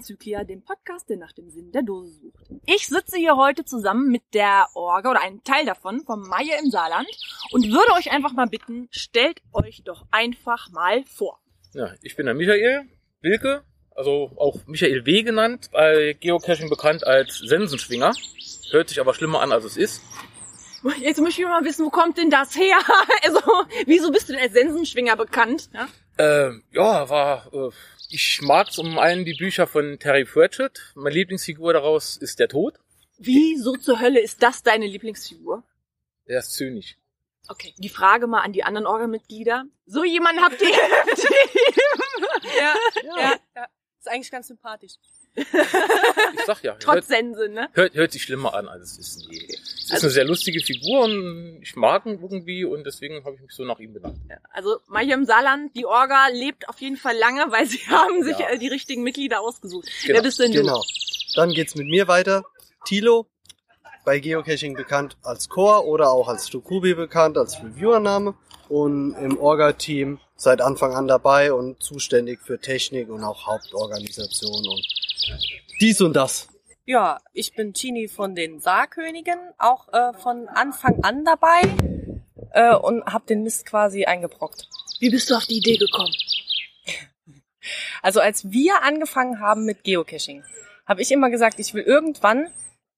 Enzyklia, dem Podcast, der nach dem Sinn der Dose sucht. Ich sitze hier heute zusammen mit der Orga oder einem Teil davon vom Maie im Saarland und würde euch einfach mal bitten, stellt euch doch einfach mal vor. Ja, ich bin der Michael Wilke, also auch Michael W. genannt, bei Geocaching bekannt als Sensenschwinger. Hört sich aber schlimmer an, als es ist. Jetzt möchte ich mal wissen, wo kommt denn das her? Also, wieso bist du denn als Sensenschwinger bekannt? Ja? Äh, ja, war. Äh, ich mag zum einen die Bücher von Terry Pratchett. Meine Lieblingsfigur daraus ist der Tod. Wieso zur Hölle ist das deine Lieblingsfigur? Er ist zynisch. Okay, die Frage mal an die anderen Orgamitglieder. So jemanden habt ihr im Ja, ja, ja. Ist eigentlich ganz sympathisch. Ich sag ja, Trotz hört, Sense, ne? hört, hört sich schlimmer an, als es ist. Nee. Es ist Also- eine sehr lustige Figur und ich mag ihn irgendwie und deswegen habe ich mich so nach ihm benannt. Also im Saarland, die Orga lebt auf jeden Fall lange, weil sie haben sich Ja. äh, die richtigen Mitglieder ausgesucht. Genau. Wer bist denn Genau. Dann geht's mit mir weiter. Tilo, bei Geocaching bekannt als Core oder auch als Stukubi bekannt, als Reviewername. Und im Orga-Team seit Anfang an dabei und zuständig für Technik und auch Hauptorganisation und dies und das. Ja, ich bin Chini von den Saarkönigen, auch äh, von Anfang an dabei äh, und habe den Mist quasi eingebrockt. Wie bist du auf die Idee gekommen? Also als wir angefangen haben mit Geocaching, habe ich immer gesagt, ich will irgendwann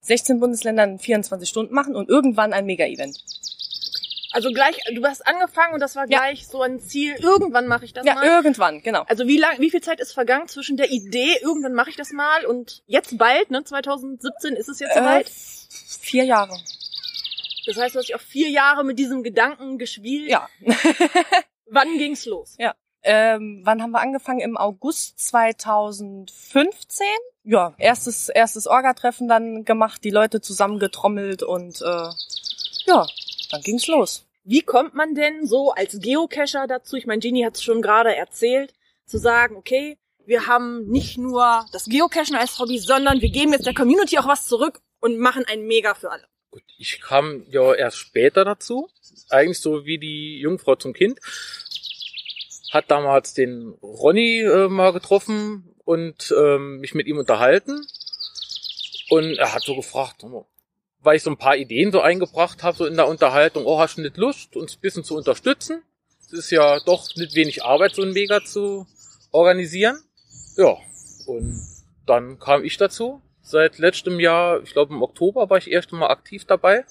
16 Bundesländer in 24 Stunden machen und irgendwann ein Mega-Event. Also gleich, du hast angefangen und das war Ja. gleich so ein Ziel. Irgendwann mache ich das Ja, mal. irgendwann, genau. Also wie lang, wie viel Zeit ist vergangen zwischen der Idee, irgendwann mache ich das mal und jetzt bald, ne? 2017 ist es jetzt Äh, soweit. vier Jahre. Das heißt, du hast dich auch vier Jahre mit diesem Gedanken gespielt. Ja. Wann ging's los? Ähm, wann haben wir angefangen? Im August 2015. Ja, erstes, erstes Orga-Treffen dann gemacht, die Leute zusammengetrommelt und äh, ja, dann ging's los. Wie kommt man denn so als Geocacher dazu? Ich meine, Genie hat es schon gerade erzählt, zu sagen, okay, wir haben nicht nur das Geocachen als Hobby, sondern wir geben jetzt der Community auch was zurück und machen ein Mega für alle. Gut, ich kam ja erst später dazu. Eigentlich so wie die Jungfrau zum Kind. Hat damals den Ronny äh, mal getroffen und ähm, mich mit ihm unterhalten. Und er hat so gefragt, weil ich so ein paar Ideen so eingebracht habe, so in der Unterhaltung, oh, hast du nicht Lust, uns ein bisschen zu unterstützen? Es ist ja doch nicht wenig Arbeit, so ein Mega zu organisieren. Ja, und dann kam ich dazu. Seit letztem Jahr, ich glaube im Oktober, war ich erst mal aktiv dabei.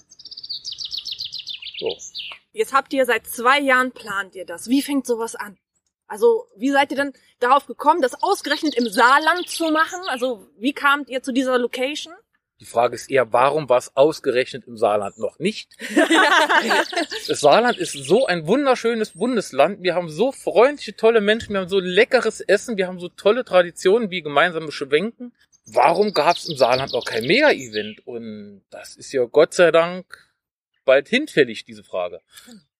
So. Jetzt habt ihr seit zwei Jahren plant ihr das. Wie fängt sowas an? Also, wie seid ihr dann darauf gekommen, das ausgerechnet im Saarland zu machen? Also, wie kamt ihr zu dieser Location? Die Frage ist eher, warum war es ausgerechnet im Saarland noch nicht? Das Saarland ist so ein wunderschönes Bundesland. Wir haben so freundliche, tolle Menschen, wir haben so leckeres Essen, wir haben so tolle Traditionen wie gemeinsame Schwenken. Warum gab es im Saarland noch kein Mega-Event? Und das ist ja Gott sei Dank bald hinfällig, diese Frage.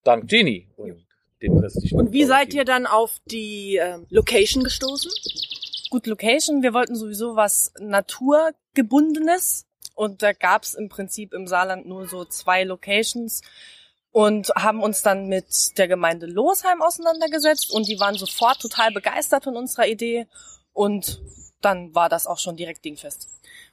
Dank Genie und dem restlichen. Und wie seid ihr dann auf die ähm, Location gestoßen? Gut, Location, wir wollten sowieso was Naturgebundenes und da gab's im Prinzip im Saarland nur so zwei Locations und haben uns dann mit der Gemeinde Losheim auseinandergesetzt und die waren sofort total begeistert von unserer Idee und dann war das auch schon direkt dingfest.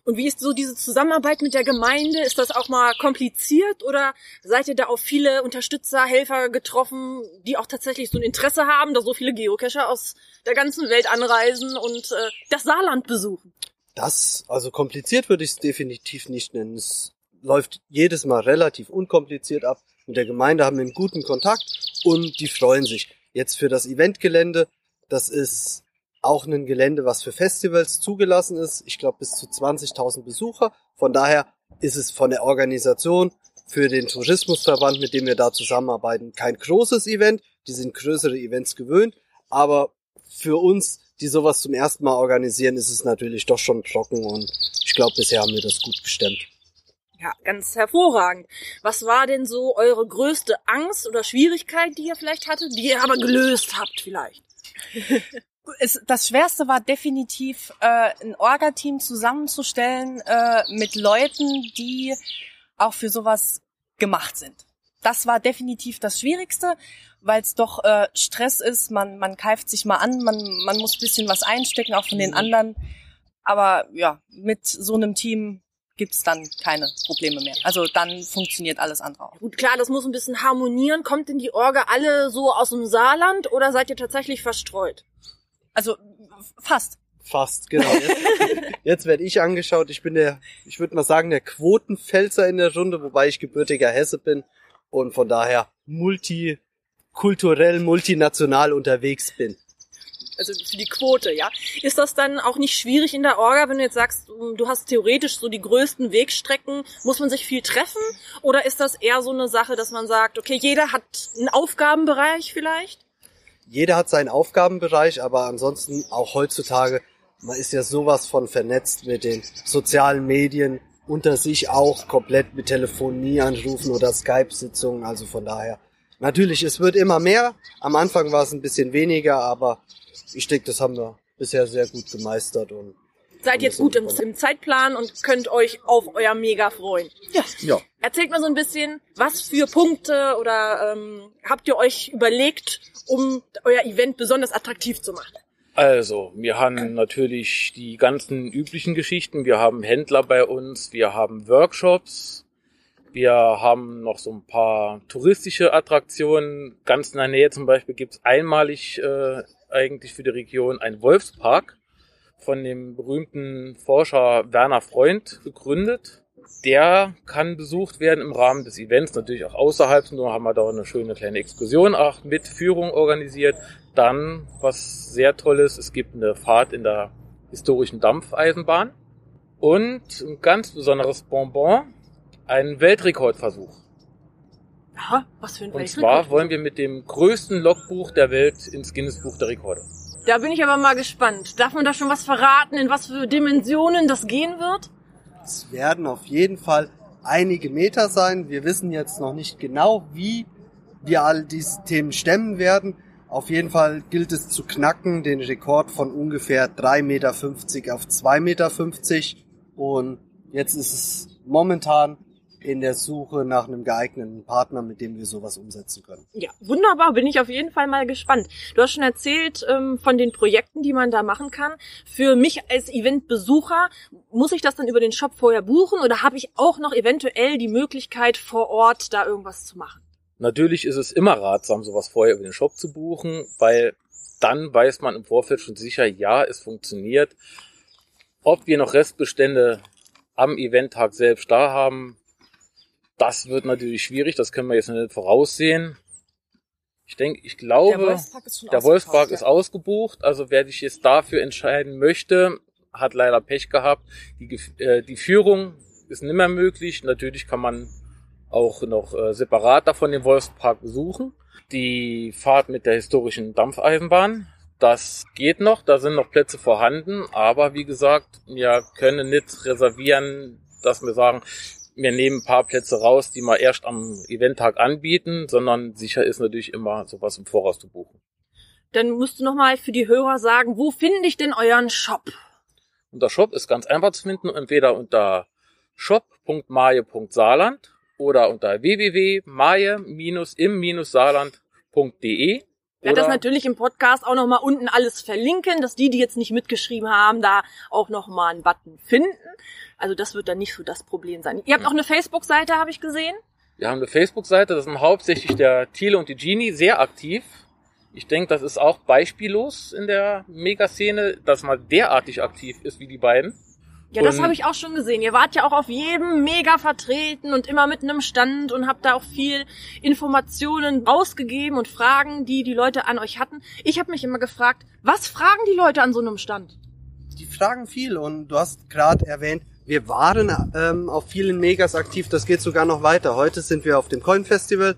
Und wie ist so diese Zusammenarbeit mit der Gemeinde? Ist das auch mal kompliziert oder seid ihr da auf viele Unterstützer, Helfer getroffen, die auch tatsächlich so ein Interesse haben, da so viele Geocacher aus der ganzen Welt anreisen und äh, das Saarland besuchen? Das, also kompliziert würde ich es definitiv nicht nennen. Es läuft jedes Mal relativ unkompliziert ab. Mit der Gemeinde haben wir einen guten Kontakt und die freuen sich. Jetzt für das Eventgelände, das ist auch ein Gelände, was für Festivals zugelassen ist. Ich glaube bis zu 20.000 Besucher. Von daher ist es von der Organisation für den Tourismusverband, mit dem wir da zusammenarbeiten, kein großes Event. Die sind größere Events gewöhnt. Aber für uns, die sowas zum ersten Mal organisieren, ist es natürlich doch schon trocken und ich glaube, bisher haben wir das gut gestemmt. Ja, ganz hervorragend. Was war denn so eure größte Angst oder Schwierigkeit, die ihr vielleicht hattet, die ihr aber gelöst habt vielleicht? Das Schwerste war definitiv, äh, ein Orga-Team zusammenzustellen äh, mit Leuten, die auch für sowas gemacht sind. Das war definitiv das Schwierigste, weil es doch äh, Stress ist. Man, man keift sich mal an, man, man muss bisschen was einstecken, auch von den anderen. Aber ja, mit so einem Team gibt's dann keine Probleme mehr. Also dann funktioniert alles andere auch. Gut, klar, das muss ein bisschen harmonieren. Kommt denn die Orga alle so aus dem Saarland oder seid ihr tatsächlich verstreut? Also fast. Fast, genau. Jetzt, jetzt werde ich angeschaut. Ich bin der, ich würde mal sagen, der Quotenpfälzer in der Runde, wobei ich gebürtiger Hesse bin und von daher multikulturell, multinational unterwegs bin. Also für die Quote, ja. Ist das dann auch nicht schwierig in der Orga, wenn du jetzt sagst, du hast theoretisch so die größten Wegstrecken, muss man sich viel treffen? Oder ist das eher so eine Sache, dass man sagt, okay, jeder hat einen Aufgabenbereich vielleicht? Jeder hat seinen Aufgabenbereich, aber ansonsten auch heutzutage, man ist ja sowas von vernetzt mit den sozialen Medien, unter sich auch komplett mit Telefonieanrufen oder Skype-Sitzungen, also von daher. Natürlich, es wird immer mehr. Am Anfang war es ein bisschen weniger, aber ich denke, das haben wir bisher sehr gut gemeistert und Seid jetzt gut im, im Zeitplan und könnt euch auf euer Mega freuen. Ja. ja. Erzählt mal so ein bisschen, was für Punkte oder ähm, habt ihr euch überlegt, um euer Event besonders attraktiv zu machen? Also, wir haben natürlich die ganzen üblichen Geschichten. Wir haben Händler bei uns, wir haben Workshops, wir haben noch so ein paar touristische Attraktionen. Ganz in der Nähe zum Beispiel gibt's einmalig äh, eigentlich für die Region einen Wolfspark von dem berühmten Forscher Werner Freund gegründet. Der kann besucht werden im Rahmen des Events, natürlich auch außerhalb. Nur haben wir da eine schöne kleine Exkursion auch mit Führung organisiert. Dann, was sehr toll ist, es gibt eine Fahrt in der historischen Dampfeisenbahn und ein ganz besonderes Bonbon, einen Weltrekordversuch. Aha, was für ein Und Weltrekord? zwar wollen wir mit dem größten Logbuch der Welt ins Guinness Buch der Rekorde. Da bin ich aber mal gespannt. Darf man da schon was verraten, in was für Dimensionen das gehen wird? Es werden auf jeden Fall einige Meter sein. Wir wissen jetzt noch nicht genau, wie wir all diese Themen stemmen werden. Auf jeden Fall gilt es zu knacken, den Rekord von ungefähr 3,50 Meter auf 2,50 Meter. Und jetzt ist es momentan in der Suche nach einem geeigneten Partner, mit dem wir sowas umsetzen können. Ja, wunderbar, bin ich auf jeden Fall mal gespannt. Du hast schon erzählt ähm, von den Projekten, die man da machen kann. Für mich als Eventbesucher, muss ich das dann über den Shop vorher buchen oder habe ich auch noch eventuell die Möglichkeit vor Ort da irgendwas zu machen? Natürlich ist es immer ratsam, sowas vorher über den Shop zu buchen, weil dann weiß man im Vorfeld schon sicher, ja, es funktioniert. Ob wir noch Restbestände am Eventtag selbst da haben, das wird natürlich schwierig, das können wir jetzt nicht voraussehen. Ich denke, ich glaube, Der Wolfspark ist der Wolfspark ja. ist ausgebucht. Also wer sich jetzt dafür entscheiden möchte, hat leider Pech gehabt. Die, äh, die Führung ist nicht mehr möglich. Natürlich kann man auch noch äh, separat davon den Wolfspark besuchen. Die Fahrt mit der historischen Dampfeisenbahn, das geht noch, da sind noch Plätze vorhanden, aber wie gesagt, wir können nicht reservieren, dass wir sagen, wir nehmen ein paar Plätze raus, die wir erst am Eventtag anbieten, sondern sicher ist natürlich immer sowas im Voraus zu buchen. Dann musst du nochmal für die Hörer sagen, wo finde ich denn euren Shop? Unser Shop ist ganz einfach zu finden, entweder unter shop.maje.saarland oder unter www.maje-im-saarland.de. Ich werde das natürlich im Podcast auch nochmal unten alles verlinken, dass die, die jetzt nicht mitgeschrieben haben, da auch nochmal einen Button finden. Also das wird dann nicht so das Problem sein. Ihr habt auch eine Facebook-Seite, habe ich gesehen. Wir haben eine Facebook-Seite, das sind hauptsächlich der Thiele und die Genie sehr aktiv. Ich denke, das ist auch beispiellos in der Megaszene, dass man derartig aktiv ist wie die beiden. Ja, das habe ich auch schon gesehen. Ihr wart ja auch auf jedem mega vertreten und immer mit einem Stand und habt da auch viel Informationen rausgegeben und Fragen, die die Leute an euch hatten. Ich habe mich immer gefragt, was fragen die Leute an so einem Stand? Die fragen viel und du hast gerade erwähnt, wir waren ähm, auf vielen Megas aktiv, das geht sogar noch weiter. Heute sind wir auf dem Coin Festival,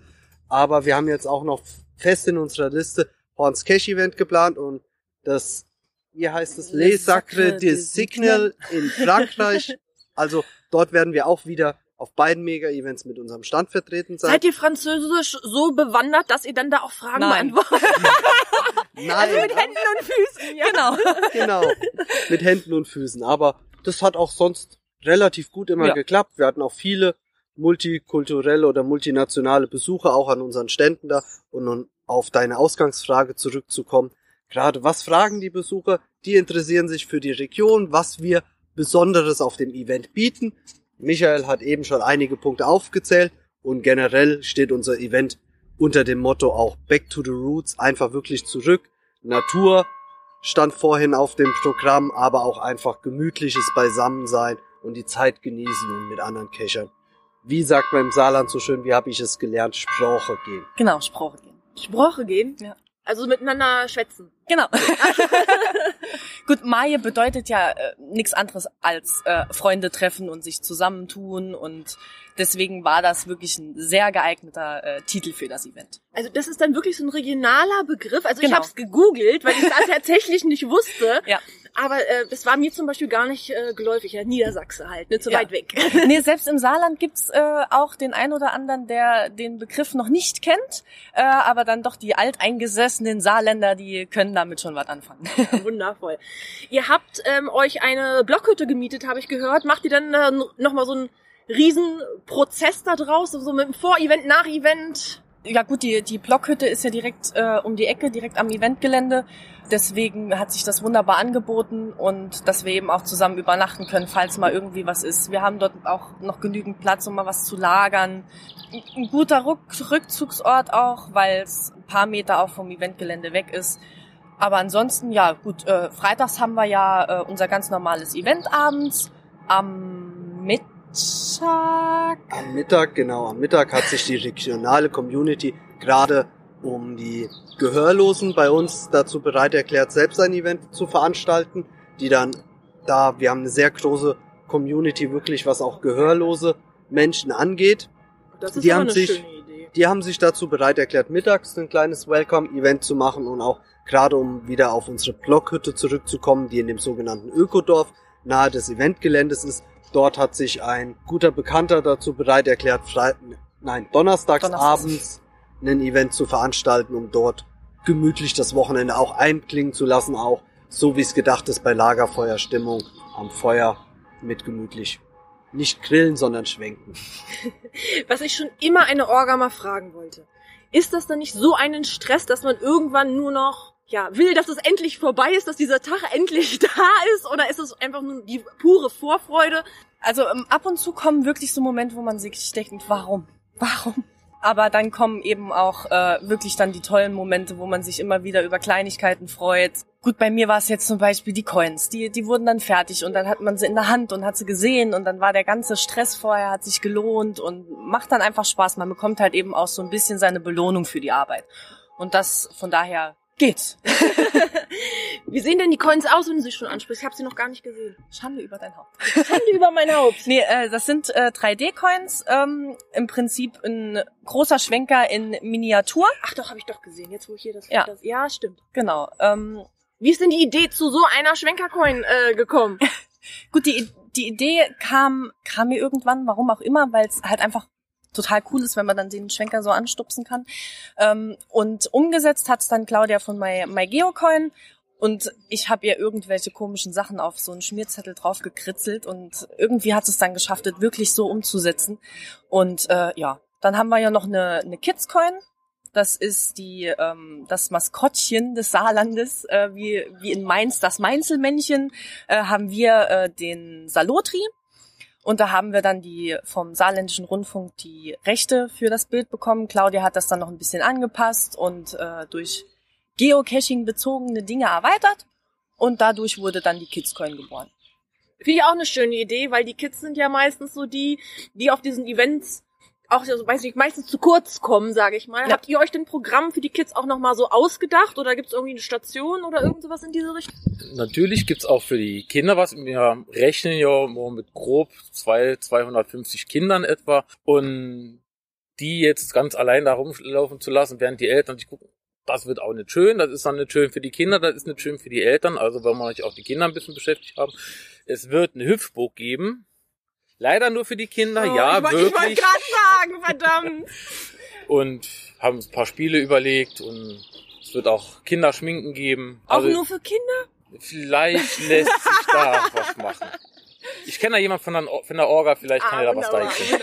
aber wir haben jetzt auch noch fest in unserer Liste Horns Cash Event geplant und das, wie heißt es, Le Les Sacre Sacre des des Signal in Frankreich. Also dort werden wir auch wieder auf beiden Mega-Events mit unserem Stand vertreten sein. Seid ihr französisch so bewandert, dass ihr dann da auch Fragen Nein. beantwortet? Nein, Also mit Händen und Füßen, ja. Genau. genau. Mit Händen und Füßen. Aber das hat auch sonst relativ gut immer Ja. geklappt. Wir hatten auch viele multikulturelle oder multinationale Besucher auch an unseren Ständen da und um auf deine Ausgangsfrage zurückzukommen. Gerade was fragen die Besucher? Die interessieren sich für die Region, was wir Besonderes auf dem Event bieten. Michael hat eben schon einige Punkte aufgezählt und generell steht unser Event unter dem Motto auch Back to the Roots, einfach wirklich zurück. Natur stand vorhin auf dem Programm, aber auch einfach gemütliches Beisammensein und die Zeit genießen und mit anderen Kechern. Wie sagt man im Saarland so schön, wie habe ich es gelernt, Sprache gehen. Genau, Sprache gehen. Sprache gehen? Ja. Also miteinander schwätzen. Genau. Gut, Maje bedeutet ja äh, nichts anderes als äh, Freunde treffen und sich zusammentun und deswegen war das wirklich ein sehr geeigneter äh, Titel für das Event. Also das ist dann wirklich so ein regionaler Begriff. Also ich Genau. habe es gegoogelt, weil ich das tatsächlich nicht wusste. Ja. Aber äh, das war mir zum Beispiel gar nicht äh, geläufig. Ja, Niedersachse halt, nicht so Ja. weit weg. nee, selbst im Saarland gibt's äh, auch den ein oder anderen, der den Begriff noch nicht kennt, äh, aber dann doch die alteingesessenen Saarländer, die können damit schon was anfangen. Wundervoll. Ihr habt ähm, euch eine Blockhütte gemietet, habe ich gehört. Macht ihr dann äh, nochmal so einen riesen Prozess da draus, so mit dem Vor-Event, Nach-Event? Ja gut, die, die Blockhütte ist ja direkt äh, um die Ecke, direkt am Eventgelände. Deswegen hat sich das wunderbar angeboten und dass wir eben auch zusammen übernachten können, falls mal irgendwie was ist. Wir haben dort auch noch genügend Platz, um mal was zu lagern. Ein- Ein guter Rück Rückzugsort auch, weil es ein paar Meter auch vom Eventgelände weg ist. Aber ansonsten, ja gut, äh, freitags haben wir ja äh, unser ganz normales Event abends. Am Mittag Am Mittag, genau, am Mittag hat sich die regionale Community gerade um die Gehörlosen bei uns dazu bereit erklärt, selbst ein Event zu veranstalten, die dann da, wir haben eine sehr große Community wirklich, was auch gehörlose Menschen angeht. Das ist Die haben eine sich- schöne Idee. Die haben sich dazu bereit erklärt, mittags ein kleines Welcome-Event zu machen und auch gerade um wieder auf unsere Blockhütte zurückzukommen, die in dem sogenannten Ökodorf nahe des Eventgeländes ist. Dort hat sich ein guter Bekannter dazu bereit erklärt, Fre nein, donnerstags Donnerstags. abends ein Event zu veranstalten, um dort gemütlich das Wochenende auch einklingen zu lassen, auch so wie es gedacht ist bei Lagerfeuerstimmung am Feuer mit gemütlich. Nicht grillen, sondern schwenken. Was ich schon immer eine Orga mal fragen wollte. Ist das dann nicht so einen Stress, dass man irgendwann nur noch ja, will, dass es endlich vorbei ist, dass dieser Tag endlich da ist? Oder ist es einfach nur die pure Vorfreude? Also ähm, ab und zu kommen wirklich so Momente, wo man sich denkt, warum? Warum? Aber dann kommen eben auch äh, wirklich dann die tollen Momente, wo man sich immer wieder über Kleinigkeiten freut. Gut, bei mir war es jetzt zum Beispiel die Coins. Die, die wurden dann fertig und dann hat man sie in der Hand und hat sie gesehen und dann war der ganze Stress vorher, hat sich gelohnt und macht dann einfach Spaß. Man bekommt halt eben auch so ein bisschen seine Belohnung für die Arbeit. Und das von daher geht's. Wie sehen denn die Coins aus, wenn du sie schon ansprichst? Ich habe sie noch gar nicht gesehen. Schande über dein Haupt. Schande über mein Haupt. Nee, äh, das sind äh, 3D-Coins, ähm, im Prinzip ein großer Schwenker in Miniatur. Ach doch, habe ich doch gesehen. Jetzt wo ich hier das Ja. das, ja, stimmt. Genau. Ähm, Wie ist denn die Idee zu so einer Schwenkercoin äh, gekommen? gut, die, die Idee kam, kam mir irgendwann, warum auch immer, weil es halt einfach total cool ist, wenn man dann den Schwenker so anstupsen kann. Ähm, und umgesetzt hat's dann Claudia von My, My Geocoin. Und ich habe ihr irgendwelche komischen Sachen auf so einen Schmierzettel drauf gekritzelt und irgendwie hat es dann geschafft, es wirklich so umzusetzen. Und äh, ja, dann haben wir ja noch eine, eine Kids-Coin. Das ist die ähm, das Maskottchen des Saarlandes, äh, wie, wie in Mainz das Mainzelmännchen, äh, haben wir äh, den Salotri. Und da haben wir dann die vom Saarländischen Rundfunk die Rechte für das Bild bekommen. Claudia hat das dann noch ein bisschen angepasst und äh, durch Geocaching bezogene Dinge erweitert. Und dadurch wurde dann die Kidscoin geboren. Finde ich auch eine schöne Idee, weil die Kids sind ja meistens so die, die auf diesen Events auch, so, weiß nicht, meistens zu kurz kommen, sage ich mal. Ja. Habt ihr euch denn Programm für die Kids auch nochmal so ausgedacht oder gibt es irgendwie eine Station oder irgend sowas in diese Richtung? Natürlich gibt's auch für die Kinder was. Wir rechnen ja mit grob zwei, 250 Kindern etwa. Und die jetzt ganz allein da rumlaufen zu lassen, während die Eltern sich gucken, das wird auch nicht schön. Das ist dann nicht schön für die Kinder, das ist nicht schön für die Eltern. Also wenn wir natürlich auch die Kinder ein bisschen beschäftigt haben. Es wird eine Hüpfburg geben. Leider nur für die Kinder, Oh, ja, ich wollte- Ich wollte wirklich. gerade sagen, verdammt. Und haben ein paar Spiele überlegt und es wird auch Kinderschminken geben. Auch Also nur für Kinder? vielleicht lässt sich da was machen. Ich kenne da jemand von der, von der Orga, vielleicht kann Ah, er da was deichseln.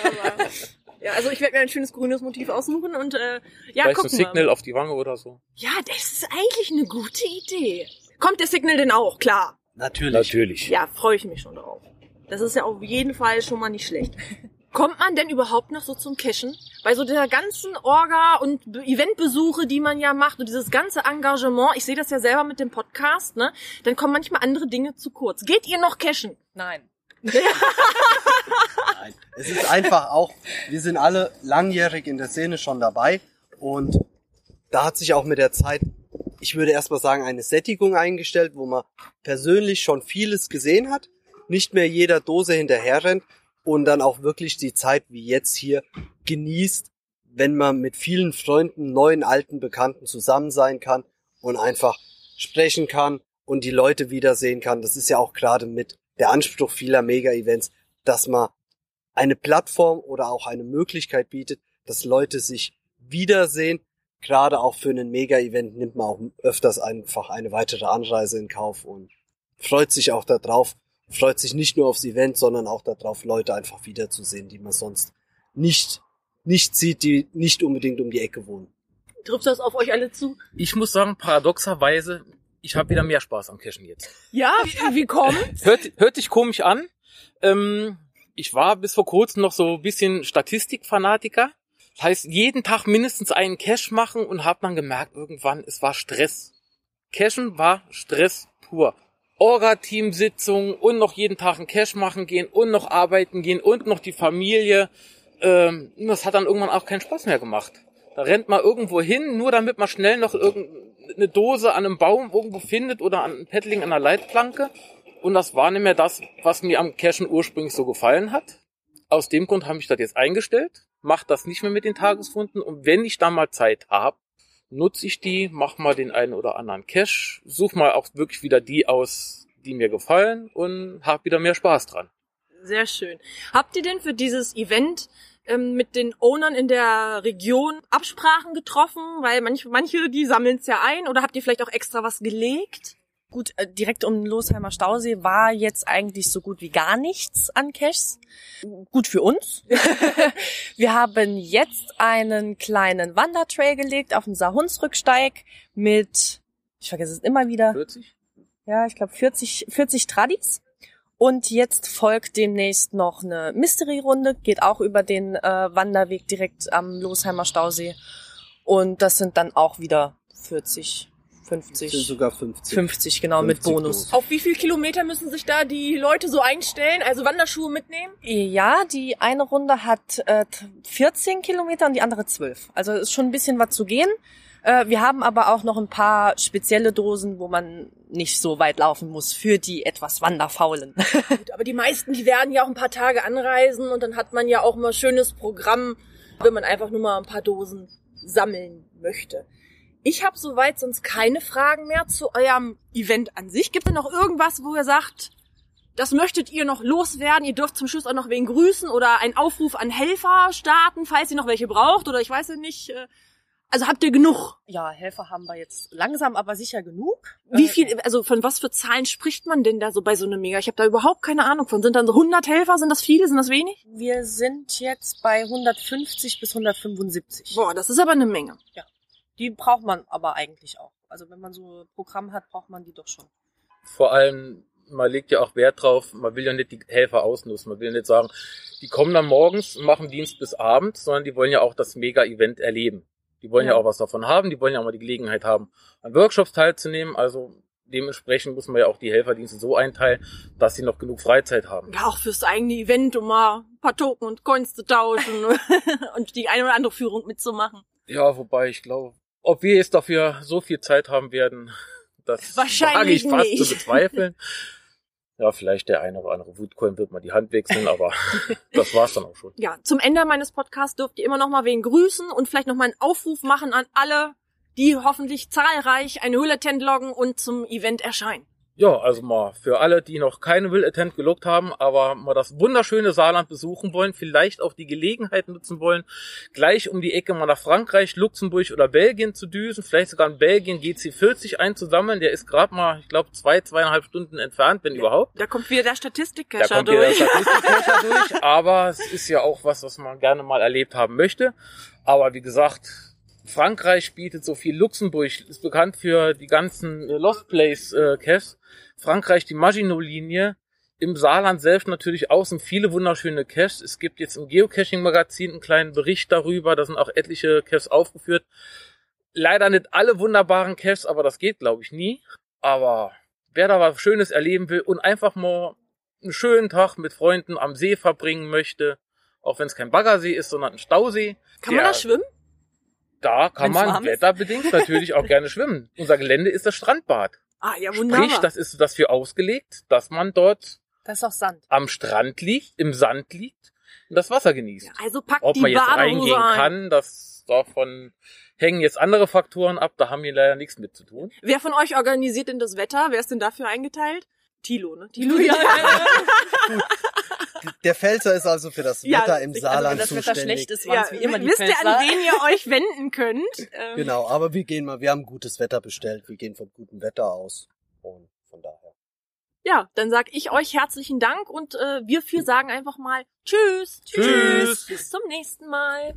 Ja, also ich werde mir ein schönes grünes Motiv aussuchen und äh, ja, Vielleicht ein Signal wir. auf die Wange oder so. Ja, das ist eigentlich eine gute Idee. Kommt der Signal denn auch? Klar. Natürlich. Natürlich. Ja, freue ich mich schon drauf. Das ist ja auf jeden Fall schon mal nicht schlecht. Kommt man denn überhaupt noch so zum Cashen? Bei so der ganzen Orga und Be- Eventbesuche, die man ja macht und dieses ganze Engagement, ich sehe das ja selber mit dem Podcast, ne? Dann kommen manchmal andere Dinge zu kurz. Geht ihr noch cashen? Nein. Nein. Es ist einfach auch, wir sind alle langjährig in der Szene schon dabei und da hat sich auch mit der Zeit, ich würde erstmal sagen, eine Sättigung eingestellt, wo man persönlich schon vieles gesehen hat, nicht mehr jeder Dose hinterher rennt und dann auch wirklich die Zeit wie jetzt hier genießt, wenn man mit vielen Freunden, neuen, alten Bekannten zusammen sein kann und einfach sprechen kann und die Leute wiedersehen kann. Das ist ja auch gerade mit der Anspruch vieler Mega-Events, dass man eine Plattform oder auch eine Möglichkeit bietet, dass Leute sich wiedersehen. Gerade auch für einen Mega-Event nimmt man auch öfters einfach eine weitere Anreise in Kauf und freut sich auch darauf, freut sich nicht nur aufs Event, sondern auch darauf, Leute einfach wiederzusehen, die man sonst nicht, nicht sieht, die nicht unbedingt um die Ecke wohnen. Trifft das auf euch alle zu? Ich muss sagen, paradoxerweise, ich habe wieder mehr Spaß am Cashen jetzt. Ja, wie, wie kommt? Hört, hört sich komisch an. Ähm, ich war bis vor kurzem noch so ein bisschen Statistikfanatiker. Das heißt, jeden Tag mindestens einen Cash machen und habe dann gemerkt, irgendwann, es war Stress. Cashen war Stress pur. Orga-Teamsitzung und noch jeden Tag einen Cash machen gehen und noch arbeiten gehen und noch die Familie. Ähm, das hat dann irgendwann auch keinen Spaß mehr gemacht. Da rennt man irgendwo hin, nur damit man schnell noch irgendeine Dose an einem Baum irgendwo findet oder an einem Paddling an einer Leitplanke. Und das war nicht mehr das, was mir am Cashen ursprünglich so gefallen hat. Aus dem Grund habe ich das jetzt eingestellt, mache das nicht mehr mit den Tagesfunden und wenn ich da mal Zeit habe, nutze ich die, mach mal den einen oder anderen Cash, such mal auch wirklich wieder die aus, die mir gefallen und hab wieder mehr Spaß dran. Sehr schön. Habt ihr denn für dieses Event ähm, mit den Ownern in der Region Absprachen getroffen? Weil manche, manche die sammeln es ja ein. Oder habt ihr vielleicht auch extra was gelegt? Gut, äh, direkt um den Losheimer Stausee war jetzt eigentlich so gut wie gar nichts an Caches. Gut für uns. Wir haben jetzt einen kleinen Wandertrail gelegt auf dem Saarhunsrücksteig mit, ich vergesse es immer wieder, 40? ja, ich glaube 40, 40 Tradis. Und jetzt folgt demnächst noch eine Mystery-Runde, geht auch über den äh, Wanderweg direkt am Losheimer Stausee. Und das sind dann auch wieder 40, Das sind 50, sogar 50. 50 genau mit 50 Bonus. Dosen. Auf wie viel Kilometer müssen sich da die Leute so einstellen? Also Wanderschuhe mitnehmen? Ja, die eine Runde hat äh, 14 Kilometer und die andere 12. Also ist schon ein bisschen was zu gehen. Äh, wir haben aber auch noch ein paar spezielle Dosen, wo man nicht so weit laufen muss für die etwas Wanderfaulen. Gut, aber die meisten, die werden ja auch ein paar Tage anreisen und dann hat man ja auch ein schönes Programm, wenn man einfach nur mal ein paar Dosen sammeln möchte. Ich habe soweit sonst keine Fragen mehr zu eurem Event an sich. Gibt es noch irgendwas, wo ihr sagt, das möchtet ihr noch loswerden? Ihr dürft zum Schluss auch noch wen grüßen oder einen Aufruf an Helfer starten, falls ihr noch welche braucht oder ich weiß ja nicht. äh, Also habt ihr genug? ja, Helfer haben wir jetzt langsam, aber sicher genug. Wie Äh, viel, also von was für Zahlen spricht man denn da so bei so einem Mega? Ich habe da überhaupt keine Ahnung von. Sind dann so 100 Helfer? Sind das viele? Sind das wenig? Wir sind jetzt bei 150 bis 175. Boah, das ist aber eine Menge. Die braucht man aber eigentlich auch. Also wenn man so ein Programm hat, braucht man die doch schon. Vor allem, man legt ja auch Wert drauf, man will ja nicht die Helfer ausnutzen. Man will ja nicht sagen, die kommen dann morgens und machen Dienst bis abends, sondern die wollen ja auch das Mega-Event erleben. Die wollen ja. Ja. auch was davon haben, die wollen ja auch mal die Gelegenheit haben, an Workshops teilzunehmen. Also dementsprechend muss man ja auch die Helferdienste so einteilen, dass sie noch genug Freizeit haben. Ja, auch fürs eigene Event, um mal ein paar Token und Coins zu tauschen und die eine oder andere Führung mitzumachen. Ja, wobei ich glaube, ob wir jetzt dafür so viel Zeit haben werden, das wage ich fast nicht. zu bezweifeln. Ja, vielleicht der eine oder andere Wutcoin wird mal die Hand wechseln, aber das war's dann auch schon. Ja, zum Ende meines Podcasts dürft ihr immer noch mal wen grüßen und vielleicht noch mal einen Aufruf machen an alle, die hoffentlich zahlreich eine Hülle-Tent loggen und zum Event erscheinen. Ja, also mal für alle, die noch keine Will Attempt gelockt haben, aber mal das wunderschöne Saarland besuchen wollen, vielleicht auch die Gelegenheit nutzen wollen, gleich um die Ecke mal nach Frankreich, Luxemburg oder Belgien zu düsen, vielleicht sogar in Belgien GC40 einzusammeln. Der ist gerade mal, ich glaube, zwei, zweieinhalb Stunden entfernt, wenn überhaupt. Da kommt wieder der Da Statistikcacher kommt wieder der durch. Statistikcacher durch, aber es ist ja auch was, was man gerne mal erlebt haben möchte. Aber wie gesagt, Frankreich bietet so viel. Luxemburg ist bekannt für die ganzen äh, Lost Place äh, Caches. Frankreich die Maginot-Linie. Im Saarland selbst natürlich außen viele wunderschöne Caches. Es gibt jetzt im Geocaching-Magazin einen kleinen Bericht darüber. Da sind auch etliche Caches aufgeführt. Leider nicht alle wunderbaren Caches, aber das geht, glaube ich, nie. Aber wer da was Schönes erleben will und einfach mal einen schönen Tag mit Freunden am See verbringen möchte, auch wenn es kein Baggersee ist, sondern ein Stausee, Kann man da schwimmen? Da kann Wenn's man wetterbedingt natürlich auch gerne schwimmen. Unser Gelände ist das Strandbad. Ah, ja, wunderbar. Sprich, das ist dafür ausgelegt, dass man dort Das ist auch Sand. am Strand liegt, im Sand liegt und das Wasser genießt. Ja, also packt Ob die man jetzt Badehose reingehen ein. kann, das davon hängen jetzt andere Faktoren ab, da haben wir leider nichts mit zu tun. Wer von euch organisiert denn das Wetter? Wer ist denn dafür eingeteilt? Tilo, ne? Tilo, ja. Der Pfälzer ist also für das Ja, Wetter im also Saarland wenn das Wetter zuständig. schlecht ist, Ja, wie immer die wisst ihr, Pfälzer. an wen ihr euch wenden könnt? Ähm, Genau, aber wir gehen mal, wir haben gutes Wetter bestellt, wir gehen vom guten Wetter aus. Und von daher. Ja, dann sag ich euch herzlichen Dank und äh, wir vier sagen einfach mal Tschüss. Tschüss. Bis zum nächsten Mal.